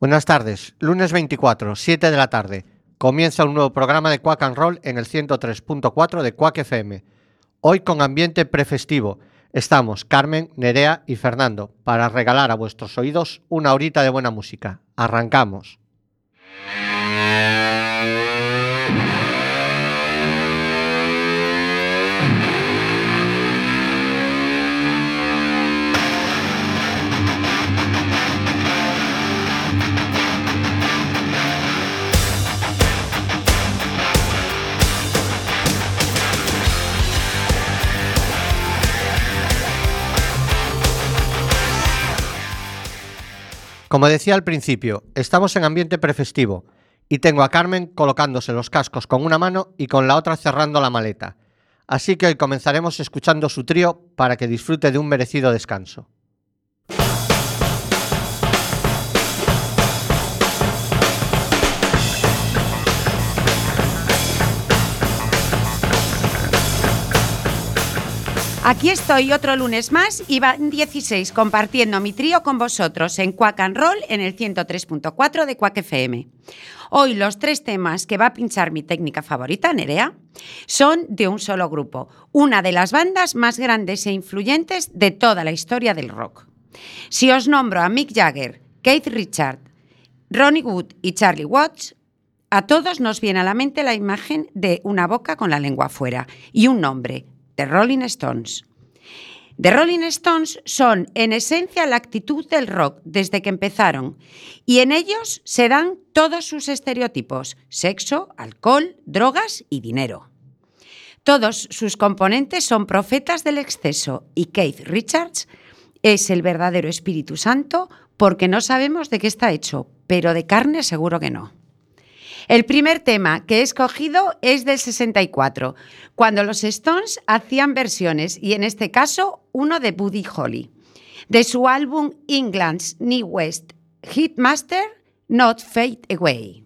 Buenas tardes, lunes 24, 7 de la tarde. Comienza un nuevo programa de Quack and Roll en el 103.4 de Quack FM. Hoy con ambiente prefestivo. Estamos Carmen, Nerea y Fernando para regalar a vuestros oídos una horita de buena música. Arrancamos. Como decía al principio, estamos en ambiente prefestivo y tengo a Carmen colocándose los cascos con una mano y con la otra cerrando la maleta. Así que hoy comenzaremos escuchando su trío para que disfrute de un merecido descanso. Aquí estoy otro lunes más y van 16 compartiendo mi trío con vosotros en Quack and Roll en el 103.4 de Quack FM. Hoy los tres temas que va a pinchar mi técnica favorita, Nerea, son de un solo grupo, una de las bandas más grandes e influyentes de toda la historia del rock. Si os nombro a Mick Jagger, Keith Richard, Ronnie Wood y Charlie Watts, a todos nos viene a la mente la imagen de una boca con la lengua afuera y un nombre, The Rolling Stones. The Rolling Stones son en esencia la actitud del rock desde que empezaron y en ellos se dan todos sus estereotipos, sexo, alcohol, drogas y dinero. Todos sus componentes son profetas del exceso y Keith Richards es el verdadero Espíritu Santo porque no sabemos de qué está hecho, pero de carne seguro que no. El primer tema que he escogido es del 64, cuando los Stones hacían versiones, y en este caso uno de Buddy Holly, de su álbum England's New West Hitmaster, Not Fade Away.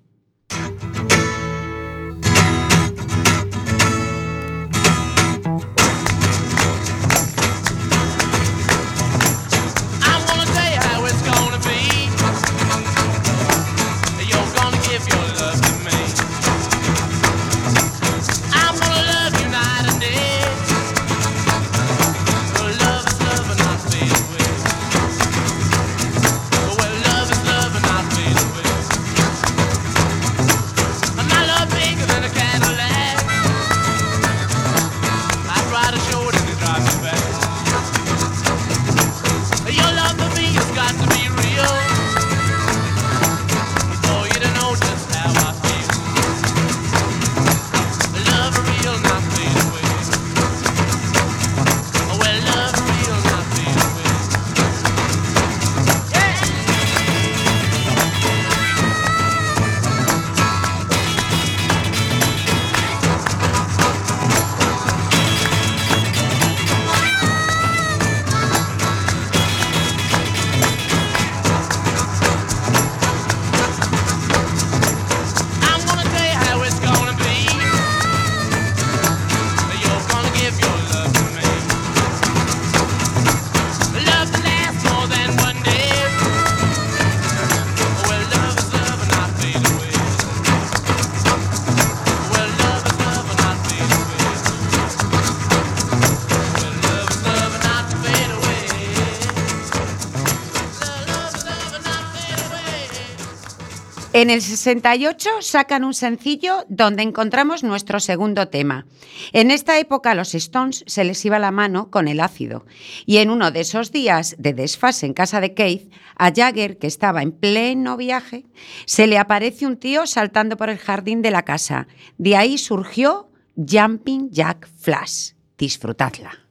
En el 68 sacan un sencillo donde encontramos nuestro segundo tema. En esta época a los Stones se les iba la mano con el ácido y en uno de esos días de desfase en casa de Keith, a Jagger, que estaba en pleno viaje, se le aparece un tío saltando por el jardín de la casa. De ahí surgió Jumping Jack Flash. Disfrutadla.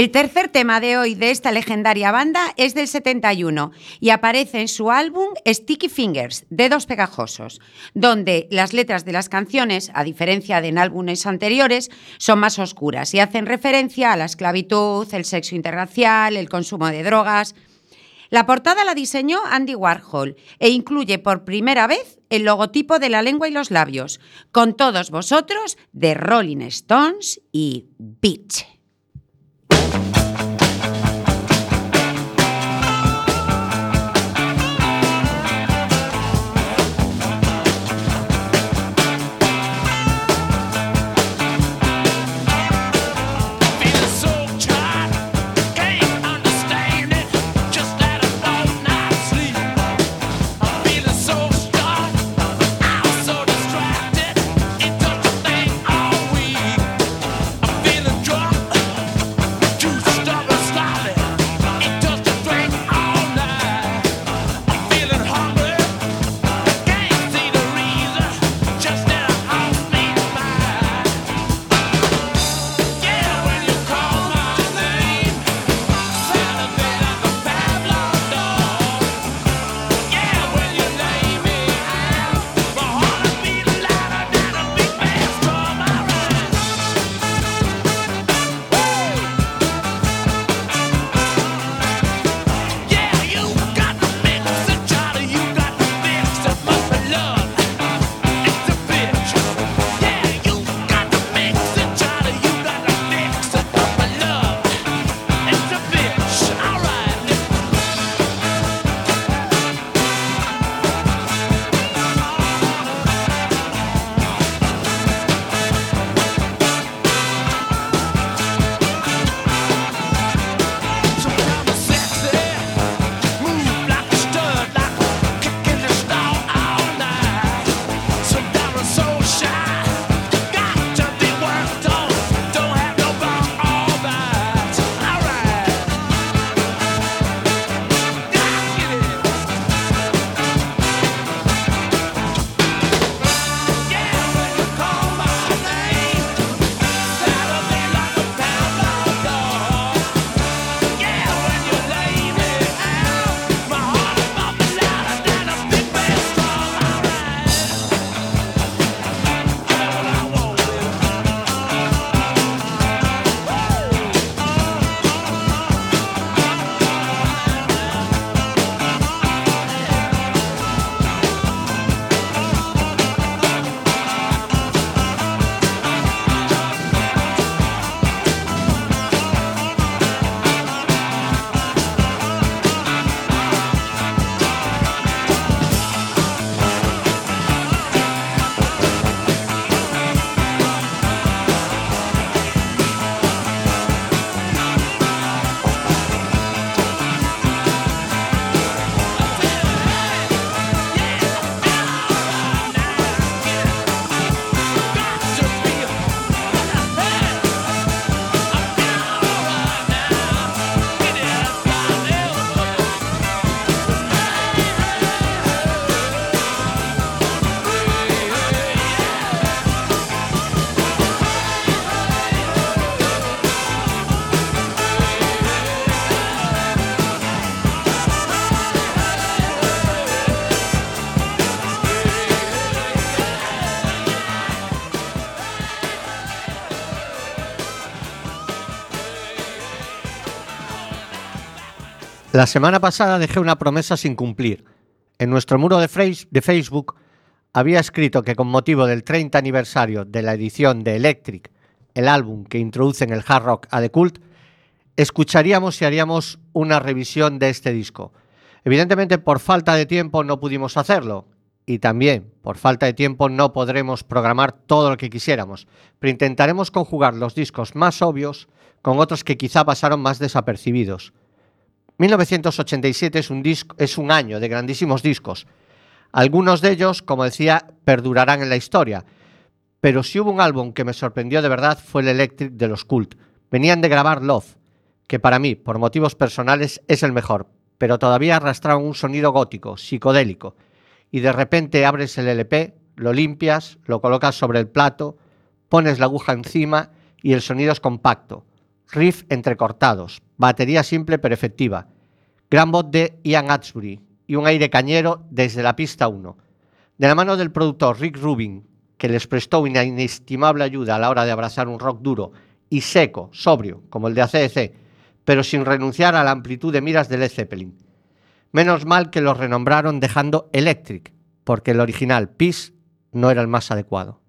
El tercer tema de hoy de esta legendaria banda es del 71 y aparece en su álbum Sticky Fingers, Dedos Pegajosos, donde las letras de las canciones, a diferencia de en álbumes anteriores, son más oscuras y hacen referencia a la esclavitud, el sexo interracial, el consumo de drogas. La portada la diseñó Andy Warhol e incluye por primera vez el logotipo de la lengua y los labios, con todos vosotros de Rolling Stones y Beach. Bye. La semana pasada dejé una promesa sin cumplir. En nuestro muro de, Facebook había escrito que con motivo del 30 aniversario de la edición de Electric, el álbum que introduce en el hard rock a The Cult, escucharíamos y haríamos una revisión de este disco. Evidentemente por falta de tiempo no pudimos hacerlo y también por falta de tiempo no podremos programar todo lo que quisiéramos, pero intentaremos conjugar los discos más obvios con otros que quizá pasaron más desapercibidos. 1987 es un, disco, es un año de grandísimos discos. Algunos de ellos, como decía, perdurarán en la historia. Pero si hubo un álbum que me sorprendió de verdad fue el Electric de los Cult. Venían de grabar Love, que para mí, por motivos personales, es el mejor, pero todavía arrastraban un sonido gótico, psicodélico. Y de repente abres el LP, lo limpias, lo colocas sobre el plato, pones la aguja encima y el sonido es compacto, riff entrecortados, batería simple pero efectiva, gran voz de Ian Atsbury y un aire cañero desde la pista 1. De la mano del productor Rick Rubin, que les prestó una inestimable ayuda a la hora de abrazar un rock duro y seco, sobrio, como el de ACDC, pero sin renunciar a la amplitud de miras de Led Zeppelin. Menos mal que lo renombraron dejando Electric, porque el original Peace no era el más adecuado.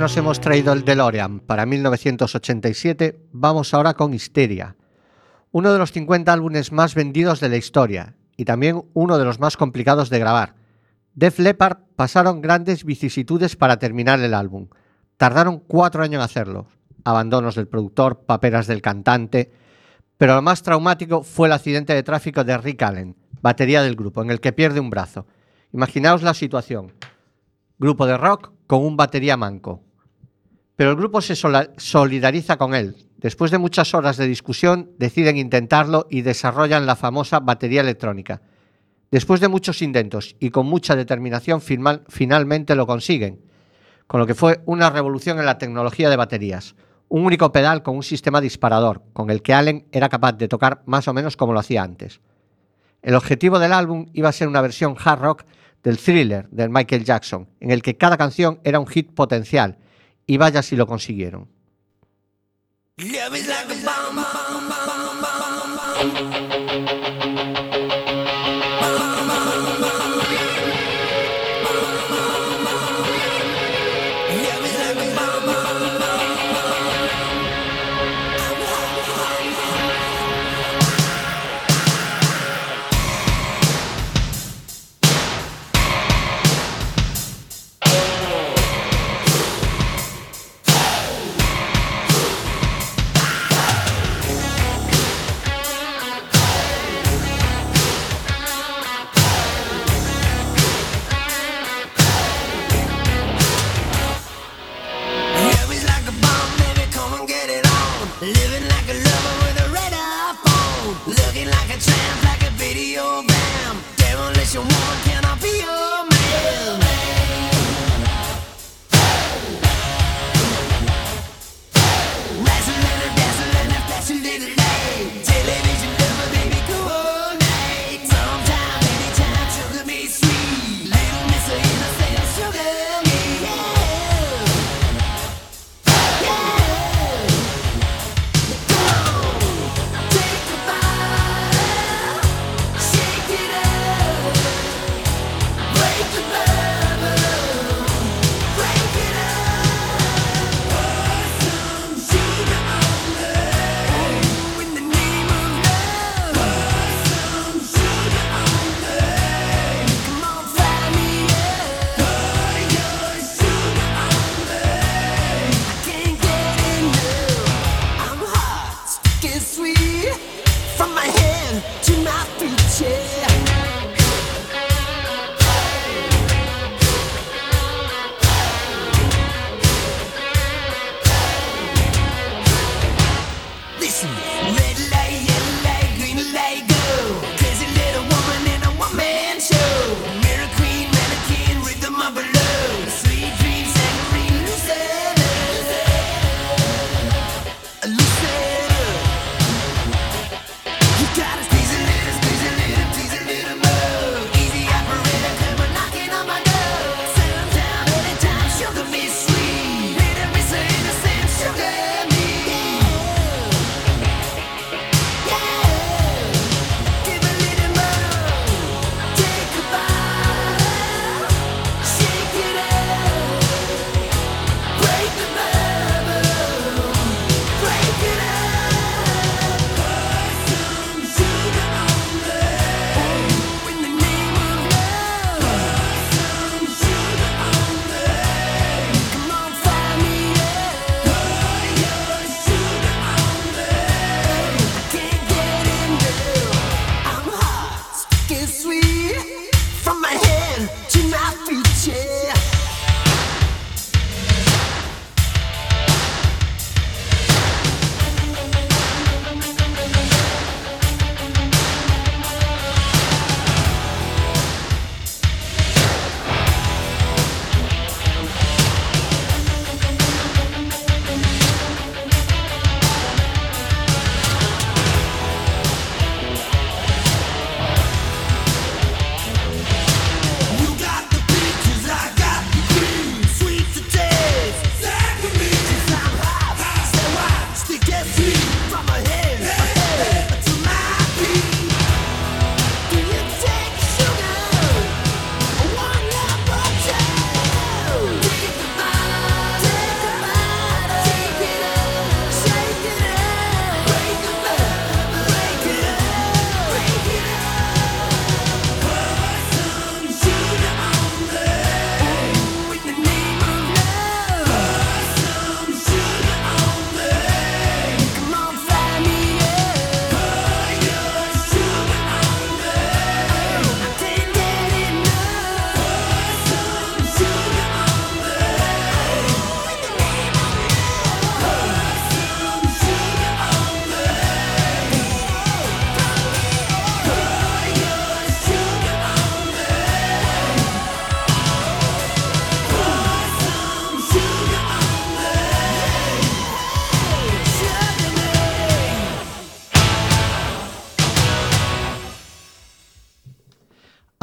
Nos hemos traído el DeLorean para 1987, vamos ahora con Histeria, uno de los 50 álbumes más vendidos de la historia y también uno de los más complicados de grabar. Def Leppard pasaron grandes vicisitudes para terminar el álbum. Tardaron cuatro años en hacerlo. Abandonos del productor, paperas del cantante. Pero lo más traumático fue el accidente de tráfico de Rick Allen, batería del grupo, en el que pierde un brazo. Imaginaos la situación. Grupo de rock con un batería manco. Pero el grupo se solidariza con él. Después de muchas horas de discusión, deciden intentarlo y desarrollan la famosa batería electrónica. Después de muchos intentos y con mucha determinación, finalmente lo consiguen, con lo que fue una revolución en la tecnología de baterías. Un único pedal con un sistema disparador, con el que Allen era capaz de tocar más o menos como lo hacía antes. El objetivo del álbum iba a ser una versión hard rock del thriller de Michael Jackson, en el que cada canción era un hit potencial, y vaya si lo consiguieron.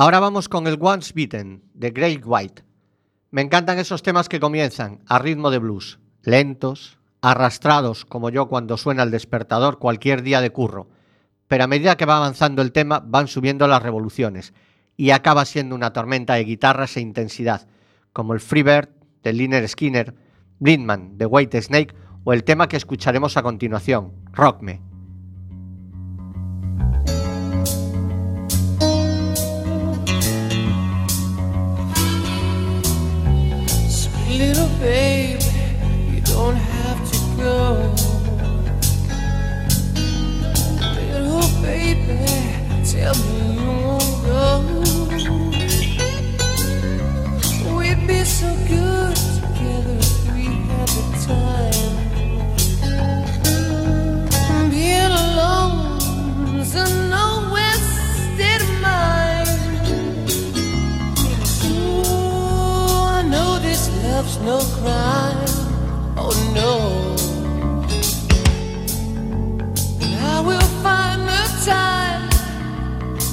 Ahora vamos con el Once Beaten de Great White. Me encantan esos temas que comienzan a ritmo de blues, lentos, arrastrados como yo cuando suena el despertador cualquier día de curro. Pero a medida que va avanzando el tema van subiendo las revoluciones y acaba siendo una tormenta de guitarras e intensidad, como el Freebird de Liner Skinner, Blindman de White Snake o el tema que escucharemos a continuación, Rock Me. Baby, you don't have to go. Little baby, tell me you won't go. We'd be so good together we had the time. No crime. Oh no. And I will find the time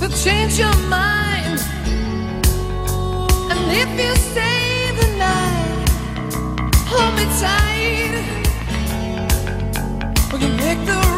to change your mind. And if you stay the night, hold me tight. We can make the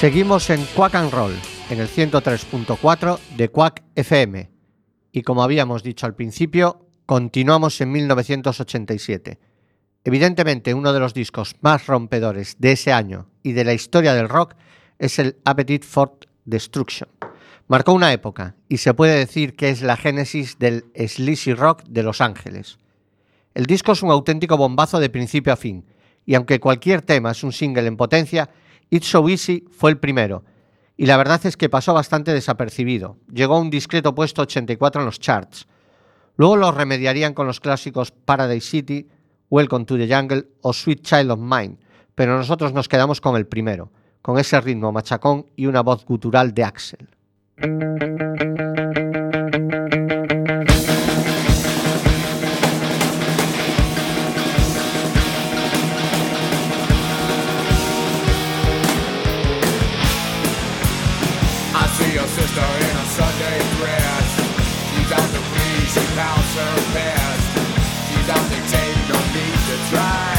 Seguimos en Quack and Roll, en el 103.4 de Quack FM. Y como habíamos dicho al principio, continuamos en 1987. Evidentemente, uno de los discos más rompedores de ese año y de la historia del rock es el Appetite for Destruction. Marcó una época y se puede decir que es la génesis del sleazy rock de Los Ángeles. El disco es un auténtico bombazo de principio a fin, y aunque cualquier tema es un single en potencia, It's So Easy fue el primero, y la verdad es que pasó bastante desapercibido. Llegó a un discreto puesto 84 en los charts. Luego lo remediarían con los clásicos Paradise City, Welcome to the Jungle o Sweet Child of Mine, pero nosotros nos quedamos con el primero, con ese ritmo machacón y una voz gutural de Axel. Pounds her best. She's out dictating, no need to try.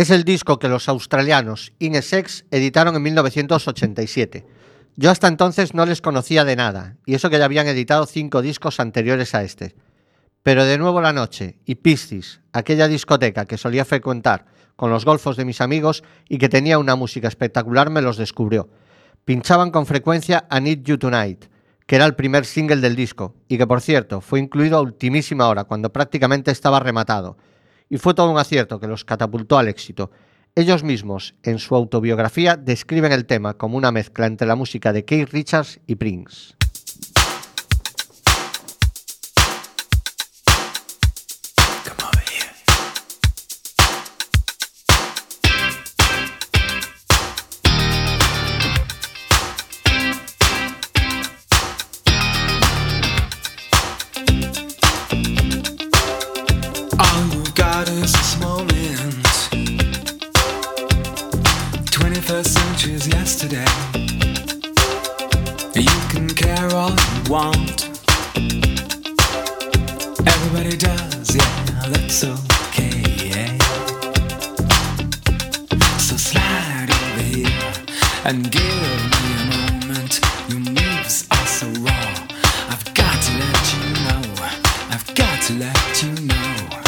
Es el disco que los australianos Inesex editaron en 1987. Yo hasta entonces no les conocía de nada, y eso que ya habían editado cinco discos anteriores a este. Pero de nuevo la noche y Piscis, aquella discoteca que solía frecuentar con los golfos de mis amigos y que tenía una música espectacular, me los descubrió. Pinchaban con frecuencia a Need You Tonight, que era el primer single del disco, y que por cierto fue incluido a ultimísima hora, cuando prácticamente estaba rematado. Y fue todo un acierto que los catapultó al éxito. Ellos mismos, en su autobiografía, describen el tema como una mezcla entre la música de Keith Richards y Prince. Know.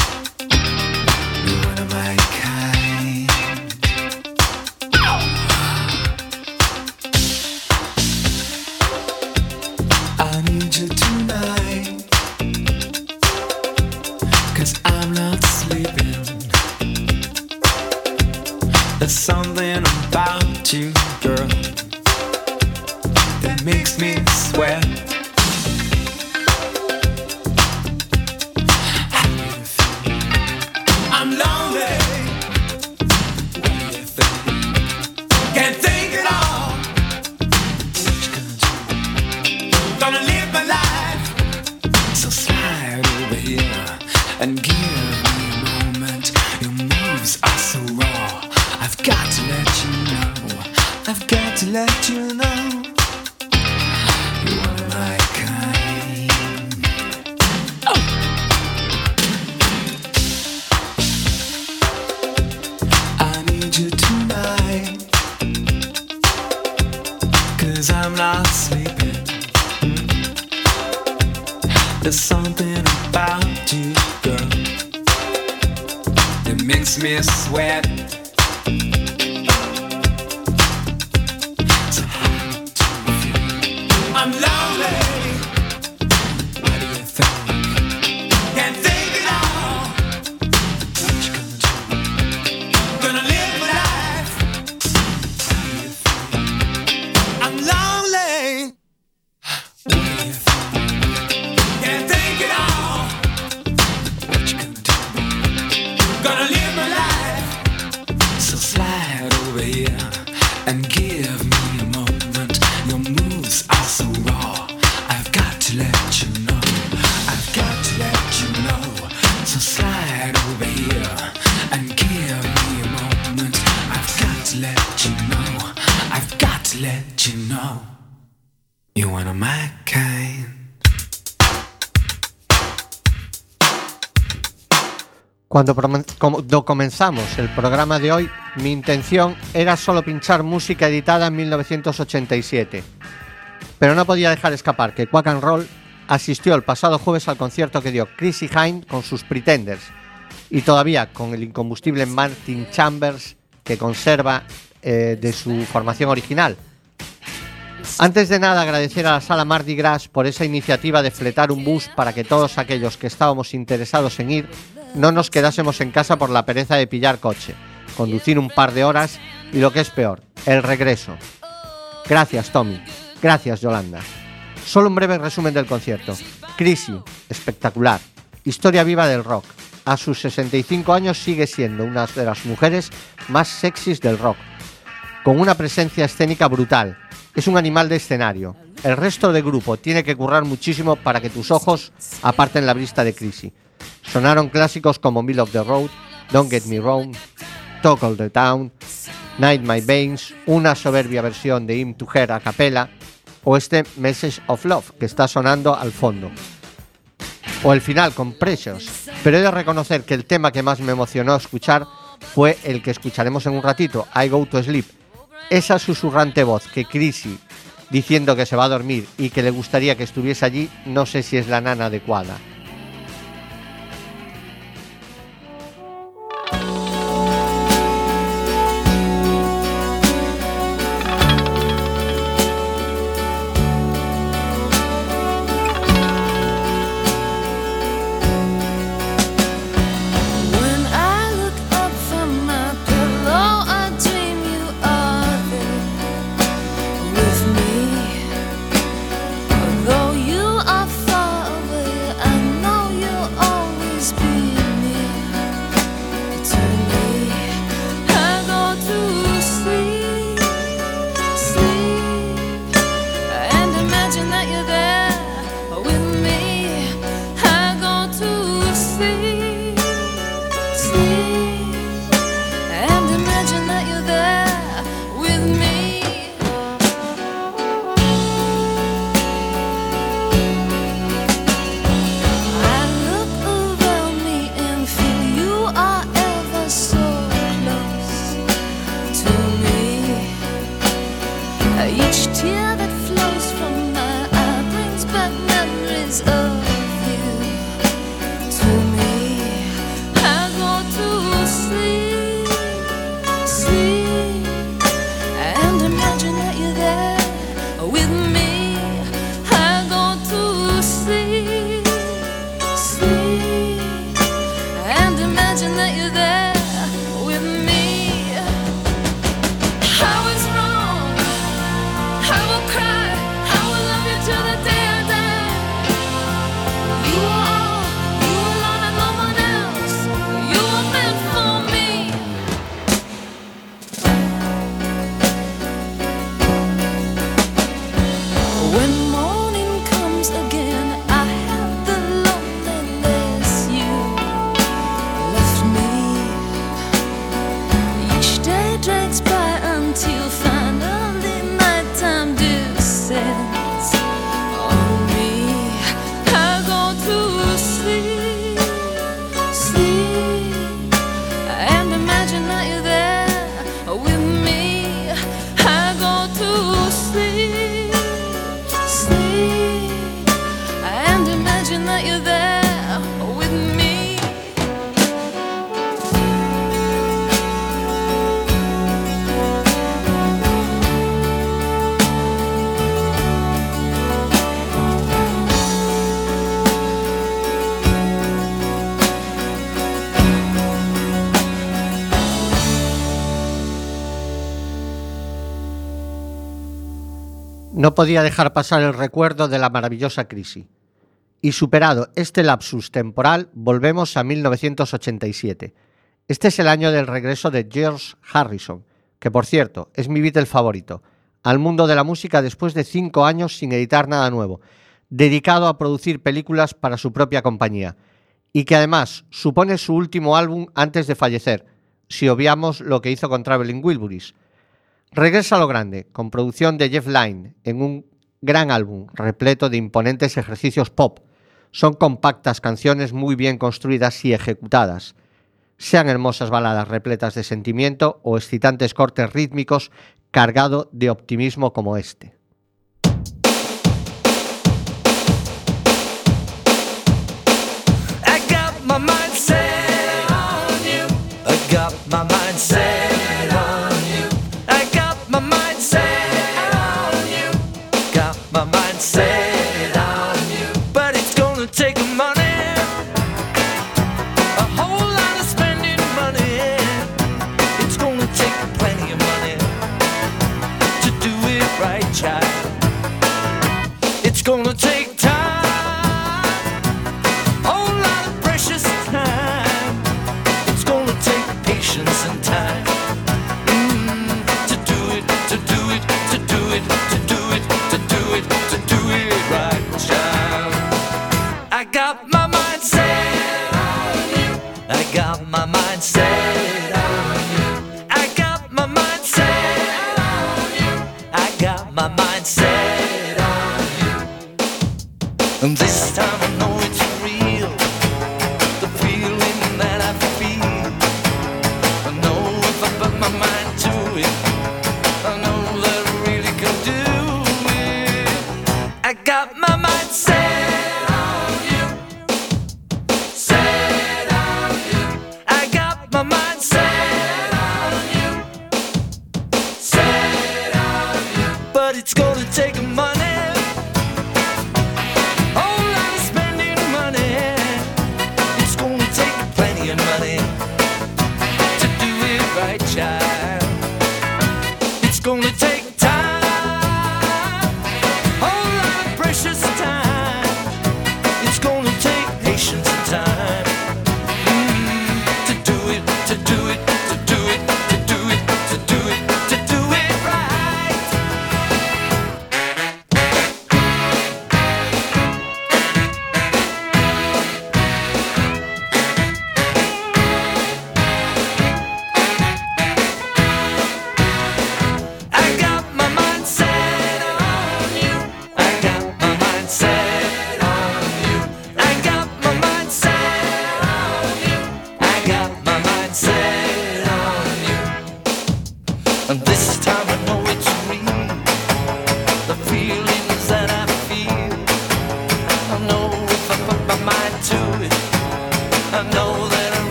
Gonna live my life. So slide over here and give me a moment. Your moves are so raw. I've got to let you know. I've got to let you know. So slide over here and give me a moment. I've got to let you know. I've got to let you know. One of my kind. Cuando, comenzamos el programa de hoy, mi intención era solo pinchar música editada en 1987. Pero no podía dejar escapar que Quack and Roll asistió el pasado jueves al concierto que dio Chrissy Hine con sus Pretenders y todavía con el incombustible Martin Chambers que conserva eh, de su formación original. Antes de nada, agradecer a la sala Mardi Gras por esa iniciativa de fletar un bus para que todos aquellos que estábamos interesados en ir no nos quedásemos en casa por la pereza de pillar coche, conducir un par de horas y lo que es peor, el regreso. Gracias, Tommy. Gracias, Yolanda. Solo un breve resumen del concierto. Crisi, espectacular. Historia viva del rock. A sus 65 años sigue siendo una de las mujeres más sexys del rock con una presencia escénica brutal. Es un animal de escenario. El resto del grupo tiene que currar muchísimo para que tus ojos aparten la vista de Chrissy. Sonaron clásicos como Middle of the Road, Don't Get Me Wrong, Talk the Town, Night My Veins, una soberbia versión de Him to Her a capella, o este Message of Love que está sonando al fondo. O el final con Precious. Pero he de reconocer que el tema que más me emocionó escuchar fue el que escucharemos en un ratito, I Go to Sleep. Esa susurrante voz que Chrissy diciendo que se va a dormir y que le gustaría que estuviese allí, no sé si es la nana adecuada. No podía dejar pasar el recuerdo de la maravillosa crisis. Y superado este lapsus temporal, volvemos a 1987. Este es el año del regreso de George Harrison, que por cierto es mi Beatle favorito, al mundo de la música después de cinco años sin editar nada nuevo, dedicado a producir películas para su propia compañía, y que además supone su último álbum antes de fallecer, si obviamos lo que hizo con Traveling Wilburys. Regresa a lo grande, con producción de Jeff Lynne, en un gran álbum repleto de imponentes ejercicios pop. Son compactas canciones muy bien construidas y ejecutadas. Sean hermosas baladas repletas de sentimiento o excitantes cortes rítmicos cargado de optimismo como este.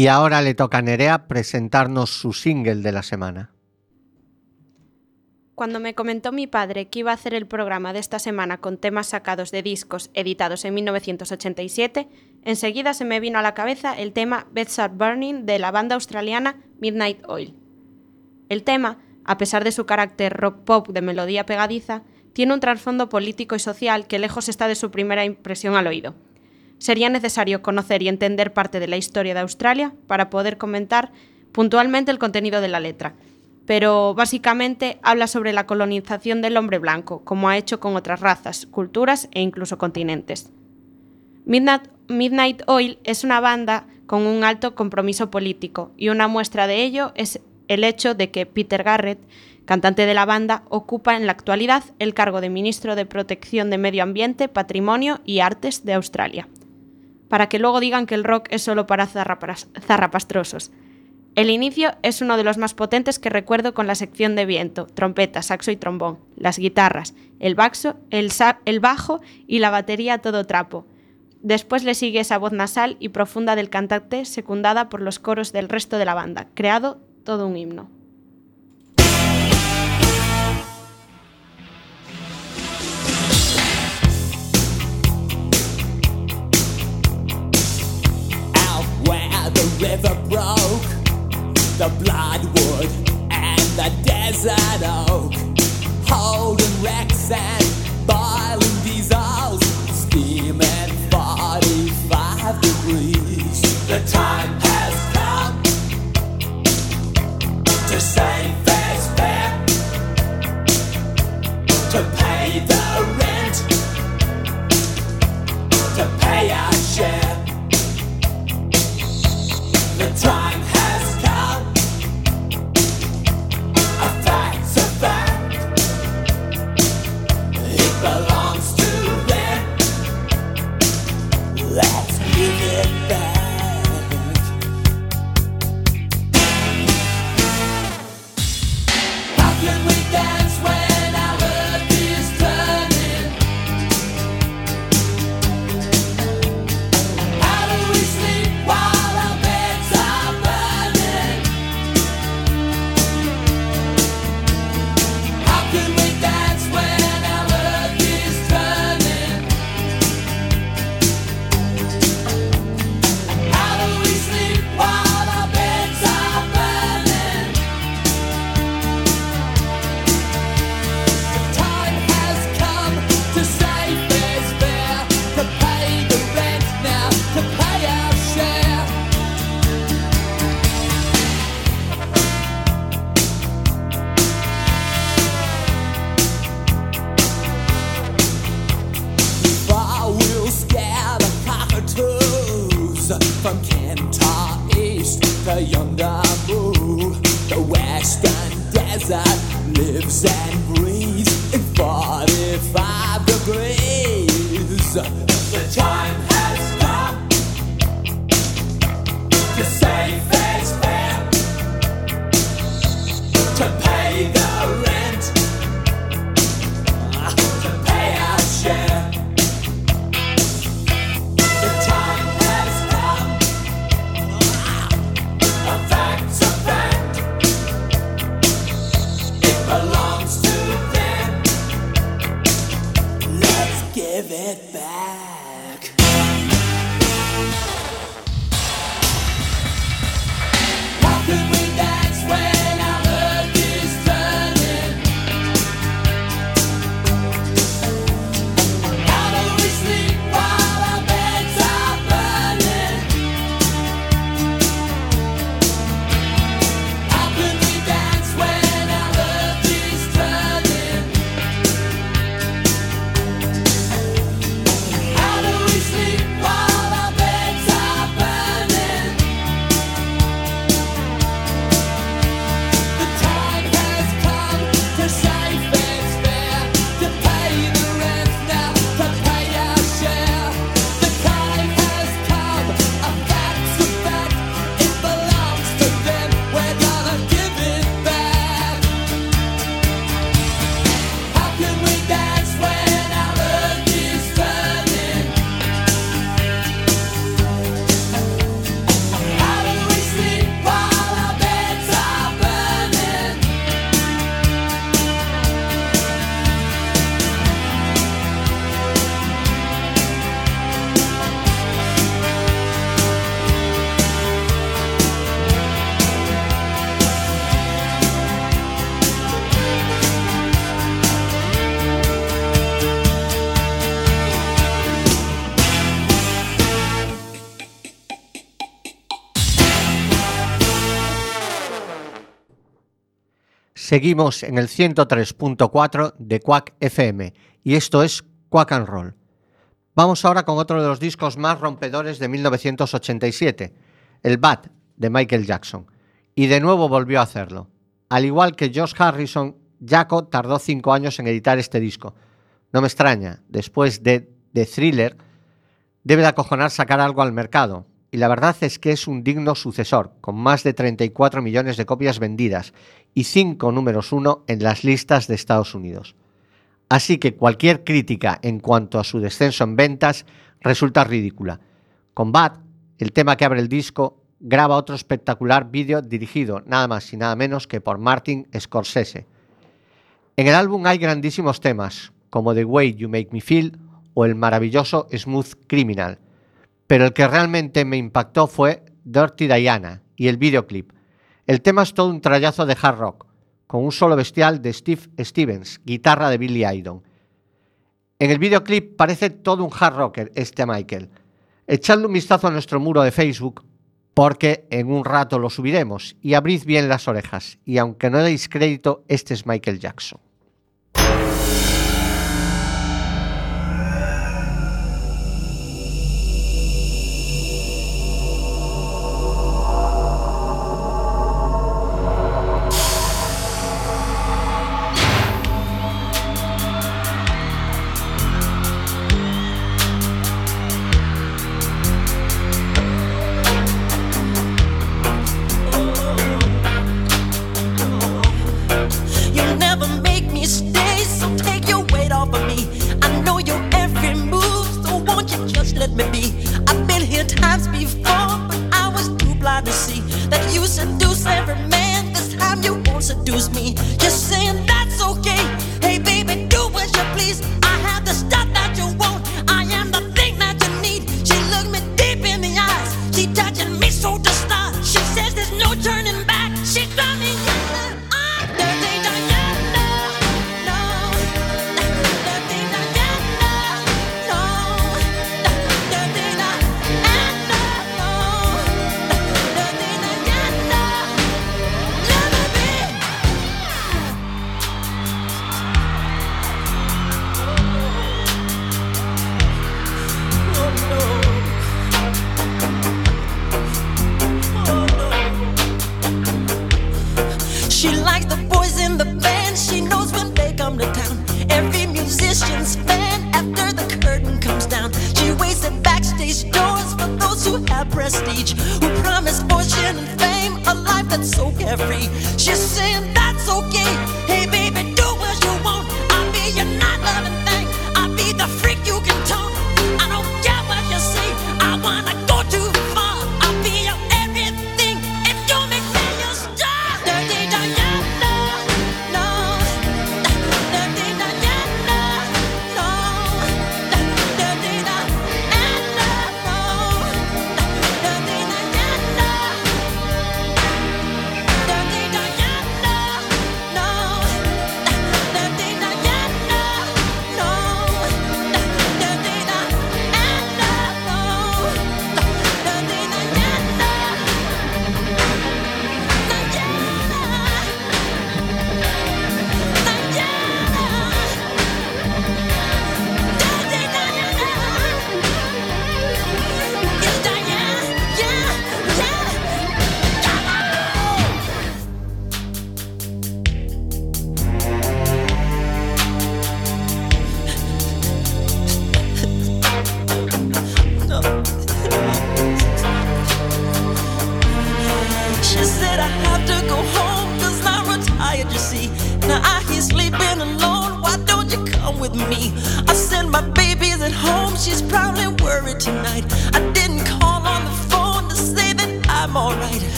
Y ahora le toca a Nerea presentarnos su single de la semana. Cuando me comentó mi padre que iba a hacer el programa de esta semana con temas sacados de discos editados en 1987, enseguida se me vino a la cabeza el tema Bedside Burning de la banda australiana Midnight Oil. El tema, a pesar de su carácter rock pop de melodía pegadiza, tiene un trasfondo político y social que lejos está de su primera impresión al oído. Sería necesario conocer y entender parte de la historia de Australia para poder comentar puntualmente el contenido de la letra, pero básicamente habla sobre la colonización del hombre blanco, como ha hecho con otras razas, culturas e incluso continentes. Midnight, Oil es una banda con un alto compromiso político y una muestra de ello es el hecho de que Peter Garrett, cantante de la banda, ocupa en la actualidad el cargo de ministro de Protección de Medio Ambiente, Patrimonio y Artes de Australia. Para que luego digan que el rock es solo para zarrapas- zarrapastrosos. El inicio es uno de los más potentes que recuerdo con la sección de viento, trompeta, saxo y trombón, las guitarras, el, baxo, el, el bajo y la batería todo trapo. Después le sigue esa voz nasal y profunda del cantante secundada por los coros del resto de la banda, creado todo un himno. River broke, the bloodwood and the desert oak, holding wrecks and boiling diesels, steaming 45 degrees. The time Seguimos en el 103.4 de Quack FM y esto es Quack and Roll. Vamos ahora con otro de los discos más rompedores de 1987, el Bad de Michael Jackson. Y de nuevo volvió a hacerlo. Al igual que Josh Harrison, Jaco tardó cinco años en editar este disco. No me extraña, después de The Thriller, debe de acojonar sacar algo al mercado. Y la verdad es que es un digno sucesor, con más de 34 millones de copias vendidas y 5 números 1 en las listas de Estados Unidos. Así que cualquier crítica en cuanto a su descenso en ventas resulta ridícula. Con Bad, el tema que abre el disco, graba otro espectacular vídeo dirigido nada más y nada menos que por Martin Scorsese. En el álbum hay grandísimos temas, como The Way You Make Me Feel o el maravilloso Smooth Criminal, pero el que realmente me impactó fue Dirty Diana y el videoclip. El tema es todo un trayazo de hard rock, con un solo bestial de Steve Stevens, guitarra de Billy Idol. En el videoclip parece todo un hard rocker este Michael. Echadle un vistazo a nuestro muro de Facebook porque en un rato lo subiremos y abrid bien las orejas y aunque no deis crédito, este es Michael Jackson. questions.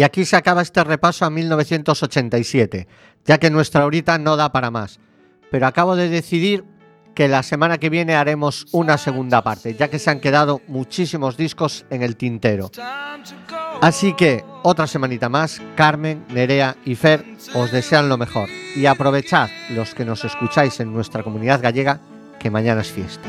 Y aquí se acaba este repaso a 1987, ya que nuestra horita no da para más. Pero acabo de decidir que la semana que viene haremos una segunda parte, ya que se han quedado muchísimos discos en el tintero. Así que otra semanita más, Carmen, Nerea y Fer os desean lo mejor. Y aprovechad los que nos escucháis en nuestra comunidad gallega, que mañana es fiesta.